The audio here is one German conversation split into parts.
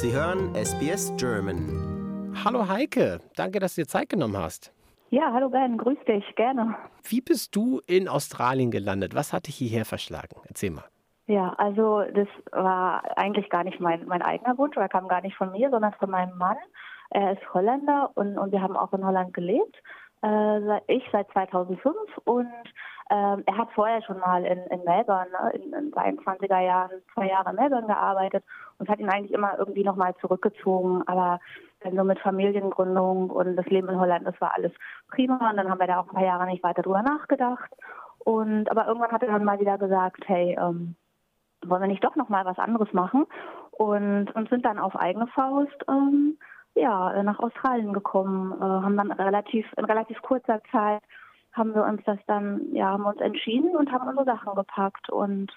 Sie hören SBS German. Hallo Heike, danke, dass du dir Zeit genommen hast. Ja, hallo Ben, grüß dich, gerne. Wie bist du in Australien gelandet? Was hat dich hierher verschlagen? Erzähl mal. Ja, also das war eigentlich gar nicht mein, mein eigener Wunsch, oder kam gar nicht von mir, sondern von meinem Mann. Er ist Holländer und, und wir haben auch in Holland gelebt. Äh, ich seit 2005 und ähm, er hat vorher schon mal in, in Melbourne, ne, in den 22er Jahren, zwei Jahre in Melbourne gearbeitet und hat ihn eigentlich immer irgendwie nochmal zurückgezogen. Aber dann so mit Familiengründung und das Leben in Holland, das war alles prima. Und dann haben wir da auch ein paar Jahre nicht weiter drüber nachgedacht. Und aber irgendwann hat er dann mal wieder gesagt, hey, ähm, wollen wir nicht doch nochmal was anderes machen? Und, und sind dann auf eigene Faust ähm, ja, nach Australien gekommen, äh, haben dann relativ in relativ kurzer Zeit haben wir uns das dann, ja, haben uns entschieden und haben unsere Sachen gepackt und,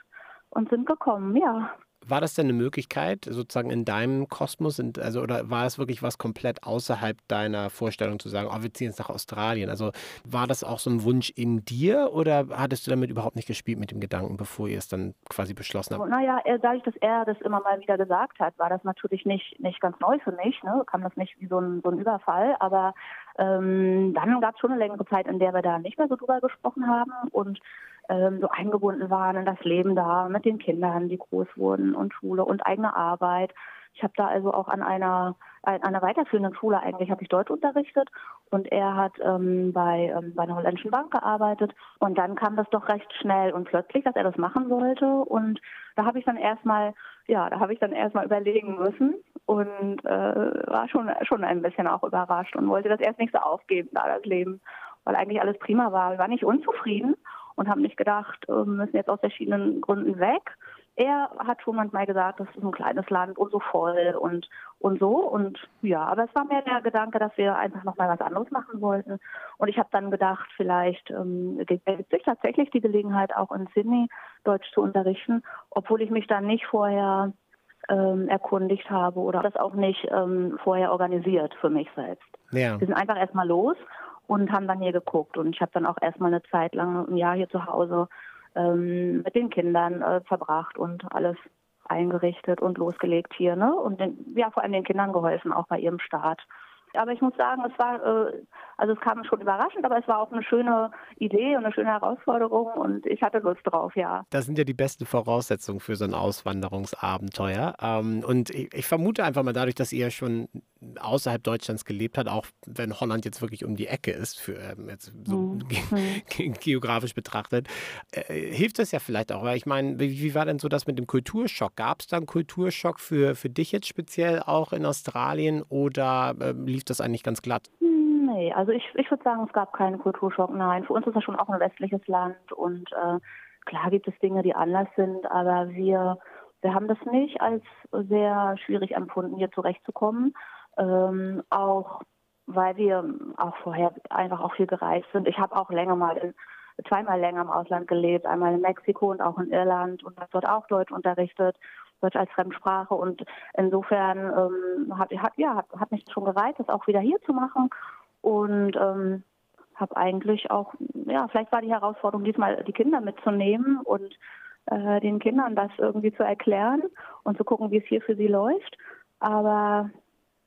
und sind gekommen, ja. War das denn eine Möglichkeit, sozusagen in deinem Kosmos, also oder war es wirklich was komplett außerhalb deiner Vorstellung zu sagen, oh, wir ziehen jetzt nach Australien? Also war das auch so ein Wunsch in dir oder hattest du damit überhaupt nicht gespielt mit dem Gedanken, bevor ihr es dann quasi beschlossen habt? Naja, dadurch, dass er das immer mal wieder gesagt hat, war das natürlich nicht, nicht ganz neu für mich, ne? kam das nicht wie so ein, so ein Überfall, aber ähm, dann gab es schon eine längere Zeit, in der wir da nicht mehr so drüber gesprochen haben und ähm, so eingebunden waren in das Leben da mit den Kindern, die groß wurden und Schule und eigene Arbeit. Ich habe da also auch an einer an einer weiterführenden Schule eigentlich habe ich Deutsch unterrichtet und er hat ähm, bei, ähm, bei einer holländischen Bank gearbeitet und dann kam das doch recht schnell und plötzlich, dass er das machen wollte und da habe ich dann erstmal ja, da habe ich dann erstmal überlegen müssen und äh, war schon schon ein bisschen auch überrascht und wollte das erst nicht so aufgeben, da das Leben, weil eigentlich alles prima war. War nicht unzufrieden und haben nicht gedacht, äh, wir müssen jetzt aus verschiedenen Gründen weg. Er hat schon manchmal gesagt, das ist ein kleines Land und so voll und und so und ja, aber es war mehr der Gedanke, dass wir einfach noch mal was anderes machen wollten und ich habe dann gedacht, vielleicht ähm, gibt sich tatsächlich die Gelegenheit auch in Sydney Deutsch zu unterrichten, obwohl ich mich dann nicht vorher ähm, erkundigt habe oder das auch nicht ähm, vorher organisiert für mich selbst. Ja. Wir sind einfach erstmal los und haben dann hier geguckt. Und ich habe dann auch erstmal eine Zeit lang, ein Jahr hier zu Hause ähm, mit den Kindern äh, verbracht und alles eingerichtet und losgelegt hier, ne? Und den, ja, vor allem den Kindern geholfen, auch bei ihrem Start. Aber ich muss sagen, es war, äh, also es kam schon überraschend, aber es war auch eine schöne Idee und eine schöne Herausforderung und ich hatte Lust drauf, ja. Das sind ja die besten Voraussetzungen für so ein Auswanderungsabenteuer. Ähm, und ich, vermute einfach mal dadurch, dass ihr schon außerhalb Deutschlands gelebt habt, auch wenn Holland jetzt wirklich um die Ecke ist, für ähm, jetzt so mhm. ge geografisch betrachtet, äh, hilft das ja vielleicht auch. Weil ich meine, wie, war denn so das mit dem Kulturschock? Gab es da einen Kulturschock für, für dich jetzt speziell auch in Australien oder äh, lief das eigentlich ganz glatt? Nee, also ich, ich würde sagen, es gab keinen Kulturschock. Nein, für uns ist das schon auch ein westliches Land und äh, klar gibt es Dinge, die anders sind, aber wir, wir haben das nicht als sehr schwierig empfunden, hier zurechtzukommen. Ähm, auch weil wir auch vorher einfach auch viel gereist sind. Ich habe auch länger mal in, zweimal länger im Ausland gelebt, einmal in Mexiko und auch in Irland und habe dort auch Deutsch unterrichtet, Deutsch als Fremdsprache und insofern ähm, hat, hat ja hat, hat mich schon gereizt, das auch wieder hier zu machen und ähm, habe eigentlich auch ja vielleicht war die Herausforderung diesmal die Kinder mitzunehmen und äh, den Kindern das irgendwie zu erklären und zu gucken, wie es hier für sie läuft, aber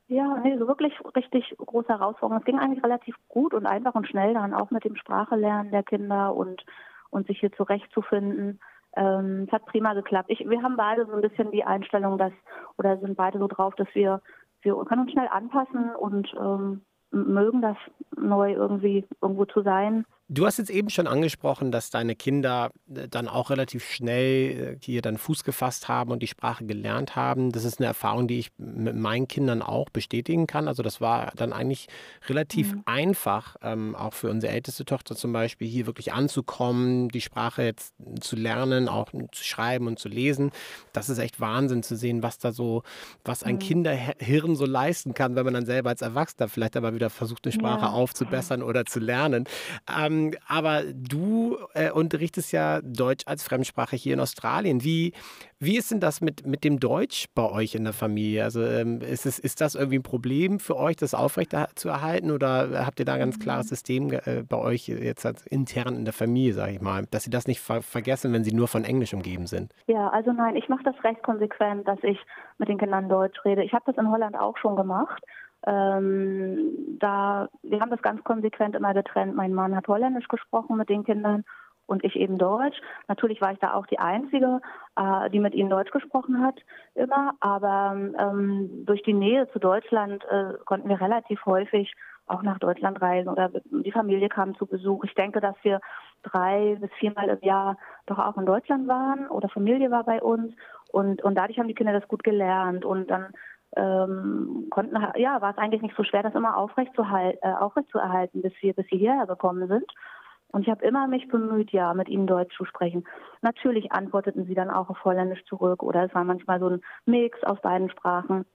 ja, nee, so wirklich richtig große Herausforderung. Es ging eigentlich relativ gut und einfach und schnell dann auch mit dem Sprachelernen der Kinder und, und sich hier zurechtzufinden. Ähm, es hat prima geklappt. Ich, wir haben beide so ein bisschen die Einstellung, dass, oder sind beide so drauf, dass wir, wir können uns schnell anpassen und ähm, mögen das neu irgendwie irgendwo zu sein. Du hast jetzt eben schon angesprochen, dass deine Kinder äh, dann auch relativ schnell äh, hier dann Fuß gefasst haben und die Sprache gelernt haben. Das ist eine Erfahrung, die ich mit meinen Kindern auch bestätigen kann. Also das war dann eigentlich relativ mhm. einfach, ähm, auch für unsere älteste Tochter zum Beispiel, hier wirklich anzukommen, die Sprache jetzt zu lernen, auch zu schreiben und zu lesen. Das ist echt Wahnsinn zu sehen, was da so, was ein mhm. Kinderhirn so leisten kann, wenn man dann selber als Erwachsener vielleicht aber wieder versucht, eine Sprache ja. aufzubessern oder zu lernen. Ähm, Ähm, aber du äh, unterrichtest ja Deutsch als Fremdsprache hier in Australien. Wie, wie ist denn das mit, mit dem Deutsch bei euch in der Familie? Also ähm, ist, es, ist das irgendwie ein Problem für euch, das aufrecht zu erhalten? Oder habt ihr da ein ganz klares System äh, bei euch jetzt intern in der Familie, sage ich mal, dass sie das nicht ver vergessen, wenn sie nur von Englisch umgeben sind? Ja, also nein, ich mache das recht konsequent, dass ich mit den Kindern Deutsch rede. Ich habe das in Holland auch schon gemacht. Ähm, da, wir haben das ganz konsequent immer getrennt. Mein Mann hat Holländisch gesprochen mit den Kindern und ich eben Deutsch. Natürlich war ich da auch die Einzige, äh, die mit ihnen Deutsch gesprochen hat, immer. Aber ähm, durch die Nähe zu Deutschland äh, konnten wir relativ häufig auch nach Deutschland reisen oder die Familie kam zu Besuch. Ich denke, dass wir drei bis viermal im Jahr doch auch in Deutschland waren oder Familie war bei uns und, und dadurch haben die Kinder das gut gelernt und dann ähm, konnten, ja, war es eigentlich nicht so schwer, das immer aufrecht zu, halt, äh, aufrecht zu erhalten, bis wir, bis sie hierher gekommen sind. Und ich habe immer mich bemüht, ja, mit ihnen Deutsch zu sprechen. Natürlich antworteten sie dann auch auf Holländisch zurück oder es war manchmal so ein Mix aus beiden Sprachen.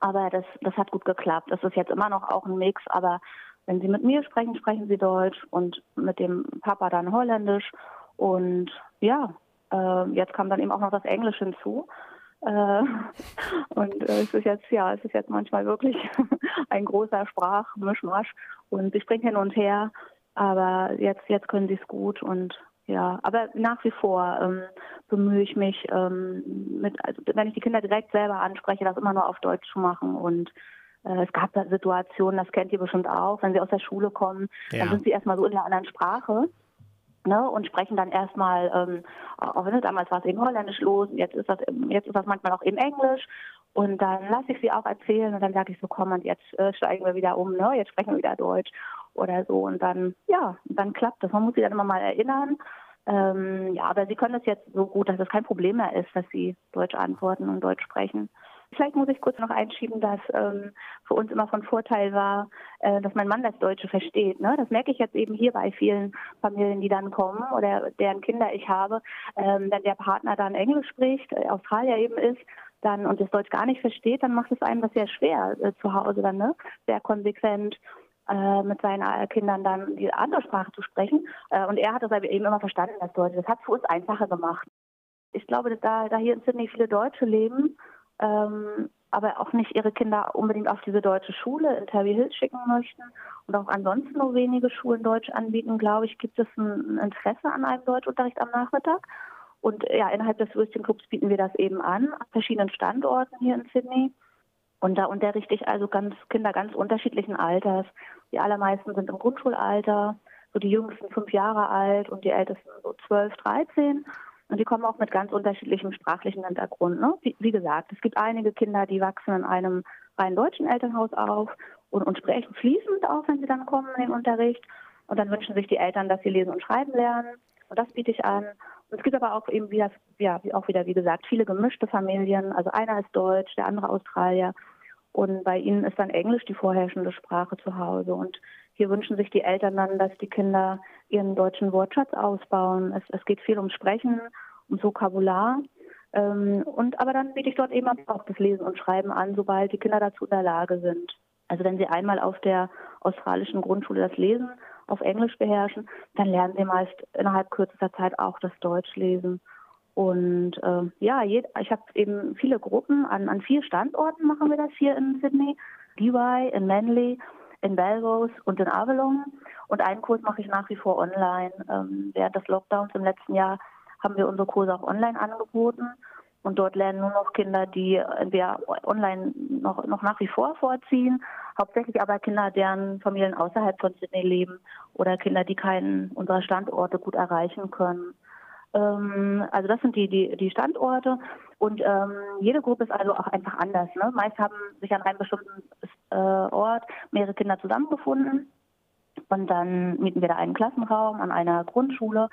Aber das, das hat gut geklappt. Das ist jetzt immer noch auch ein Mix, aber wenn sie mit mir sprechen, sprechen sie Deutsch und mit dem Papa dann Holländisch. Und ja, äh, jetzt kam dann eben auch noch das Englisch hinzu. Äh, und äh, es ist jetzt, ja, es ist jetzt manchmal wirklich ein großer Sprachmischmasch. Und ich springe hin und her, aber jetzt, jetzt können sie es gut und ja, aber nach wie vor ähm, bemühe ich mich, ähm, mit, also wenn ich die Kinder direkt selber anspreche, das immer nur auf Deutsch zu machen. Und äh, es gab da Situationen, das kennt ihr bestimmt auch, wenn sie aus der Schule kommen, ja. dann sind sie erstmal so in der anderen Sprache ne, und sprechen dann erstmal, ähm, auch wenn es damals war es eben Holländisch los, jetzt ist das jetzt ist das manchmal auch eben Englisch und dann lasse ich sie auch erzählen und dann sage ich so, komm und jetzt äh, steigen wir wieder um, ne, jetzt sprechen wir wieder Deutsch oder so und dann ja, dann klappt das. Man muss sie dann immer mal erinnern. Ähm, ja, aber sie können das jetzt so gut, dass es kein Problem mehr ist, dass sie Deutsch antworten und Deutsch sprechen. Vielleicht muss ich kurz noch einschieben, dass ähm, für uns immer von Vorteil war, äh, dass mein Mann das Deutsche versteht. Ne? Das merke ich jetzt eben hier bei vielen Familien, die dann kommen oder deren Kinder ich habe. Ähm, wenn der Partner dann Englisch spricht, äh, Australier eben ist, dann und das Deutsch gar nicht versteht, dann macht es einem das sehr schwer äh, zu Hause dann, ne? Sehr konsequent äh, mit seinen äh, Kindern dann die andere Sprache zu sprechen. Äh, und er hat das eben immer verstanden, das Deutsche. Das hat es für uns einfacher gemacht. Ich glaube, da, da hier in Sydney viele Deutsche leben, ähm, aber auch nicht ihre Kinder unbedingt auf diese deutsche Schule in Terry Hills schicken möchten und auch ansonsten nur wenige Schulen Deutsch anbieten, glaube ich, gibt es ein Interesse an einem Deutschunterricht am Nachmittag. Und ja, innerhalb des Würstchen Clubs bieten wir das eben an, an verschiedenen Standorten hier in Sydney. Und da unterrichte ich also ganz Kinder ganz unterschiedlichen Alters. Die allermeisten sind im Grundschulalter, so die jüngsten fünf Jahre alt und die ältesten so zwölf, dreizehn. Und die kommen auch mit ganz unterschiedlichem sprachlichen Hintergrund. Ne? Wie, wie, gesagt, es gibt einige Kinder, die wachsen in einem rein deutschen Elternhaus auf und, und sprechen fließend auch, wenn sie dann kommen in den Unterricht. Und dann wünschen sich die Eltern, dass sie lesen und schreiben lernen. Und das biete ich an. Und es gibt aber auch eben wieder, ja, auch wieder, wie gesagt, viele gemischte Familien. Also einer ist Deutsch, der andere Australier. Und bei ihnen ist dann Englisch die vorherrschende Sprache zu Hause. Und hier wünschen sich die Eltern dann, dass die Kinder ihren deutschen Wortschatz ausbauen. Es, es geht viel um Sprechen, um Vokabular. Ähm, und aber dann biete ich dort eben auch das Lesen und Schreiben an, sobald die Kinder dazu in der Lage sind. Also wenn sie einmal auf der australischen Grundschule das Lesen auf Englisch beherrschen, dann lernen sie meist innerhalb kürzester Zeit auch das Deutsch lesen. Und äh, ja, ich habe eben viele Gruppen an, an vier Standorten machen wir das hier in Sydney. DY, in Manly, in Belrose und in Avalon. Und einen Kurs mache ich nach wie vor online. Ähm, während des Lockdowns im letzten Jahr haben wir unsere Kurse auch online angeboten. Und dort lernen nur noch Kinder, die entweder online noch, noch nach wie vor vorziehen, hauptsächlich aber Kinder, deren Familien außerhalb von Sydney leben oder Kinder, die keinen unserer Standorte gut erreichen können. Ähm, also das sind die, die, die Standorte und ähm, jede Gruppe ist also auch einfach anders. Ne? Meist haben sich an einem bestimmten äh, Ort mehrere Kinder zusammengefunden und dann mieten wir da einen Klassenraum an einer Grundschule,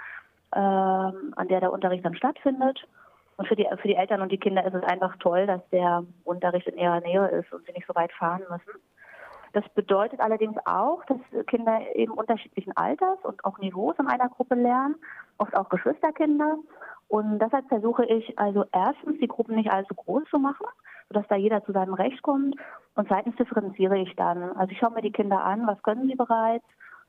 äh, an der der Unterricht dann stattfindet. Und für die, für die Eltern und die Kinder ist es einfach toll, dass der Unterricht in ihrer Nähe ist und sie nicht so weit fahren müssen. Das bedeutet allerdings auch, dass Kinder eben unterschiedlichen Alters und auch Niveaus in einer Gruppe lernen, oft auch Geschwisterkinder. Und deshalb versuche ich also erstens, die Gruppen nicht allzu groß zu machen, sodass da jeder zu seinem Recht kommt. Und zweitens differenziere ich dann. Also ich schaue mir die Kinder an, was können sie bereits,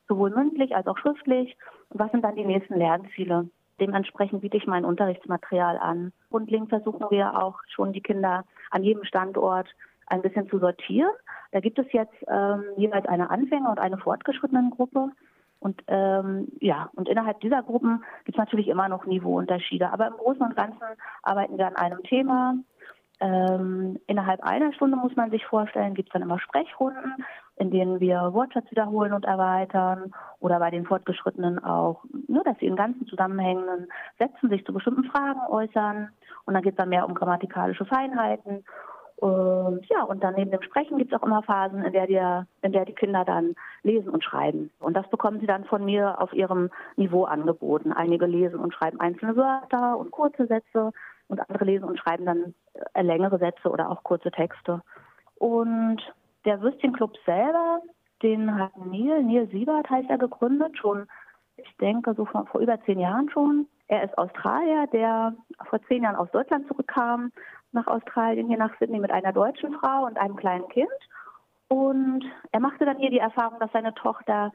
sowohl mündlich als auch schriftlich. Und was sind dann die nächsten Lernziele? Dementsprechend biete ich mein Unterrichtsmaterial an. Grundlegend versuchen wir auch schon die Kinder an jedem Standort ein bisschen zu sortieren. Da gibt es jetzt ähm, jeweils eine Anfänger- und eine fortgeschrittenen Gruppe. Und ähm, ja, und innerhalb dieser Gruppen gibt es natürlich immer noch Niveauunterschiede. Aber im Großen und Ganzen arbeiten wir an einem Thema. Ähm, innerhalb einer Stunde muss man sich vorstellen, gibt es dann immer Sprechrunden, in denen wir Wortschatz wiederholen und erweitern oder bei den Fortgeschrittenen auch, nur dass sie in ganzen zusammenhängenden Sätzen sich zu bestimmten Fragen äußern. Und dann geht es dann mehr um grammatikalische Feinheiten. Und ja, und dann neben dem Sprechen gibt es auch immer Phasen, in der, die, in der die Kinder dann lesen und schreiben. Und das bekommen sie dann von mir auf ihrem Niveau angeboten. Einige lesen und schreiben einzelne Wörter und kurze Sätze und andere lesen und schreiben dann äh, längere Sätze oder auch kurze Texte. Und der Würstchenclub selber, den hat Neil, Neil Siebert heißt er gegründet, schon, ich denke, so vor, vor über zehn Jahren schon. Er ist Australier, der vor zehn Jahren aus Deutschland zurückkam nach Australien, hier nach Sydney mit einer deutschen Frau und einem kleinen Kind. Und er machte dann hier die Erfahrung, dass seine Tochter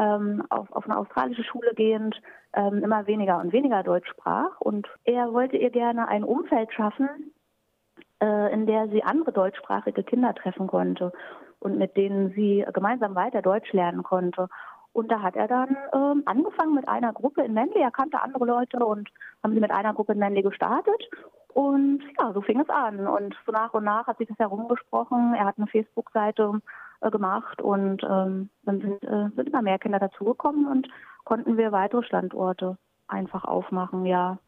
ähm, auf, auf eine australische Schule gehend ähm, immer weniger und weniger Deutsch sprach. Und er wollte ihr gerne ein Umfeld schaffen, äh, in der sie andere deutschsprachige Kinder treffen konnte und mit denen sie gemeinsam weiter Deutsch lernen konnte. Und da hat er dann ähm, angefangen mit einer Gruppe in Manly. Er kannte andere Leute und haben sie mit einer Gruppe in Manly gestartet. Und ja, so fing es an. Und so nach und nach hat sich das herumgesprochen. Er hat eine Facebook-Seite äh, gemacht und ähm, dann sind, äh, sind immer mehr Kinder dazugekommen und konnten wir weitere Standorte einfach aufmachen, ja.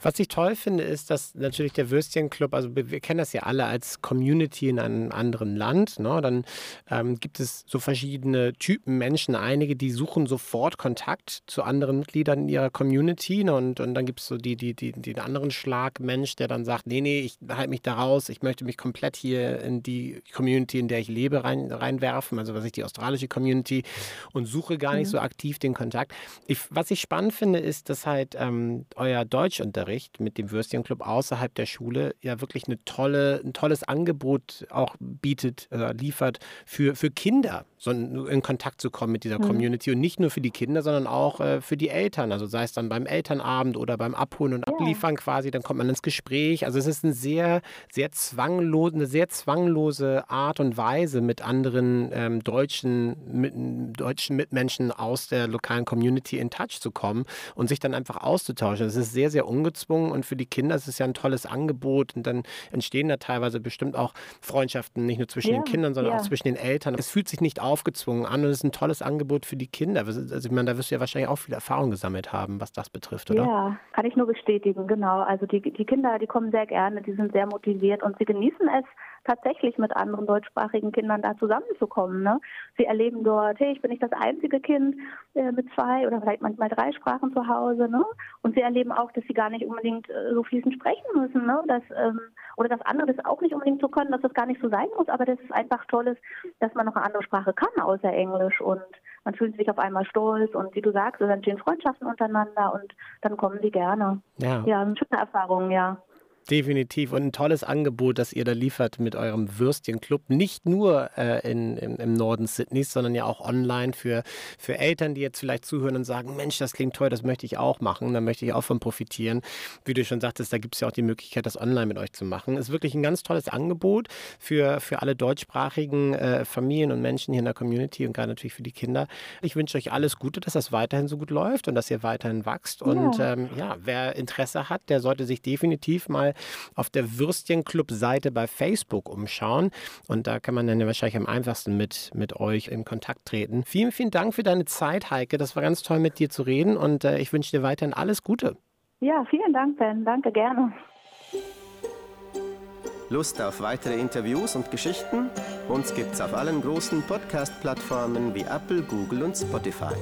Was ich toll finde, ist, dass natürlich der Würstchenclub, also wir kennen das ja alle als Community in einem anderen Land. Ne? Dann ähm, gibt es so verschiedene Typen Menschen. Einige, die suchen sofort Kontakt zu anderen Mitgliedern in ihrer Community. Ne? Und, und dann gibt es so die, die, die, den anderen Schlag Mensch, der dann sagt, nee, nee, ich halte mich da raus, ich möchte mich komplett hier in die Community, in der ich lebe, rein, reinwerfen, also was ich die australische Community und suche gar nicht mhm. so aktiv den Kontakt. Ich, was ich spannend finde, ist, dass halt ähm, euer Deutschunterricht Unterricht mit dem Würstchenclub außerhalb der Schule ja wirklich eine tolle, ein tolles Angebot auch bietet, äh, liefert für, für Kinder, so in, in, Kontakt zu kommen mit dieser mhm. Community und nicht nur für die Kinder, sondern auch äh, für die Eltern. Also sei es dann beim Elternabend oder beim Abholen und Abliefern ja. quasi, dann kommt man ins Gespräch. Also es ist ein sehr, sehr zwanglos, eine sehr zwanglose Art und Weise, mit anderen ähm, deutschen, mit, deutschen Mitmenschen aus der lokalen Community in Touch zu kommen und sich dann einfach auszutauschen. Das ist sehr, sehr ungezwungen gezwungen und für die Kinder ist es ja ein tolles Angebot und dann entstehen da teilweise bestimmt auch Freundschaften, nicht nur zwischen ja, den Kindern, sondern ja. auch zwischen den Eltern. Es fühlt sich nicht aufgezwungen an und es ist ein tolles Angebot für die Kinder. Also ich meine, da wirst du ja wahrscheinlich auch viel Erfahrung gesammelt haben, was das betrifft, oder? Ja, kann ich nur bestätigen, genau. Also die, die Kinder, die kommen sehr gerne, die sind sehr motiviert und sie genießen es, tatsächlich mit anderen deutschsprachigen Kindern da zusammenzukommen. Ne? Sie erleben dort, hey, ich bin nicht das einzige Kind äh, mit zwei oder vielleicht manchmal drei Sprachen zu Hause. Ne? Und sie erleben auch, dass sie gar nicht unbedingt äh, so fließend sprechen müssen. Ne? Dass, ähm, oder dass andere das auch nicht unbedingt so können, dass das gar nicht so sein muss, aber dass es einfach toll ist, dass man noch eine andere Sprache kann außer Englisch und man fühlt sich auf einmal stolz und wie du sagst, es entstehen Freundschaften untereinander und dann kommen sie gerne. Ja, ja eine schöne Erfahrung, ja. Definitiv. Und ein tolles Angebot, das ihr da liefert mit eurem Würstchenclub. Nicht nur äh, in, im, im, Norden Sydneys, sondern ja auch online für, für Eltern, die jetzt vielleicht zuhören und sagen, Mensch, das klingt toll, das möchte ich auch machen. Da möchte ich auch von profitieren. Wie du schon sagtest, da gibt es ja auch die Möglichkeit, das online mit euch zu machen. Ist wirklich ein ganz tolles Angebot für, für alle deutschsprachigen äh, Familien und Menschen hier in der Community und gerade natürlich für die Kinder. Ich wünsche euch alles Gute, dass das weiterhin so gut läuft und dass ihr weiterhin wächst. Ja. Und ähm, ja, wer Interesse hat, der sollte sich definitiv mal auf der Würstchenclub-Seite bei Facebook umschauen. Und da kann man dann ja wahrscheinlich am einfachsten mit, mit euch in Kontakt treten. Vielen, vielen Dank für deine Zeit, Heike. Das war ganz toll, mit dir zu reden. Und äh, ich wünsche dir weiterhin alles Gute. Ja, vielen Dank, Ben. Danke, gerne. Lust auf weitere Interviews und Geschichten? Uns gibt's auf allen großen Podcast-Plattformen wie Apple, Google und Spotify.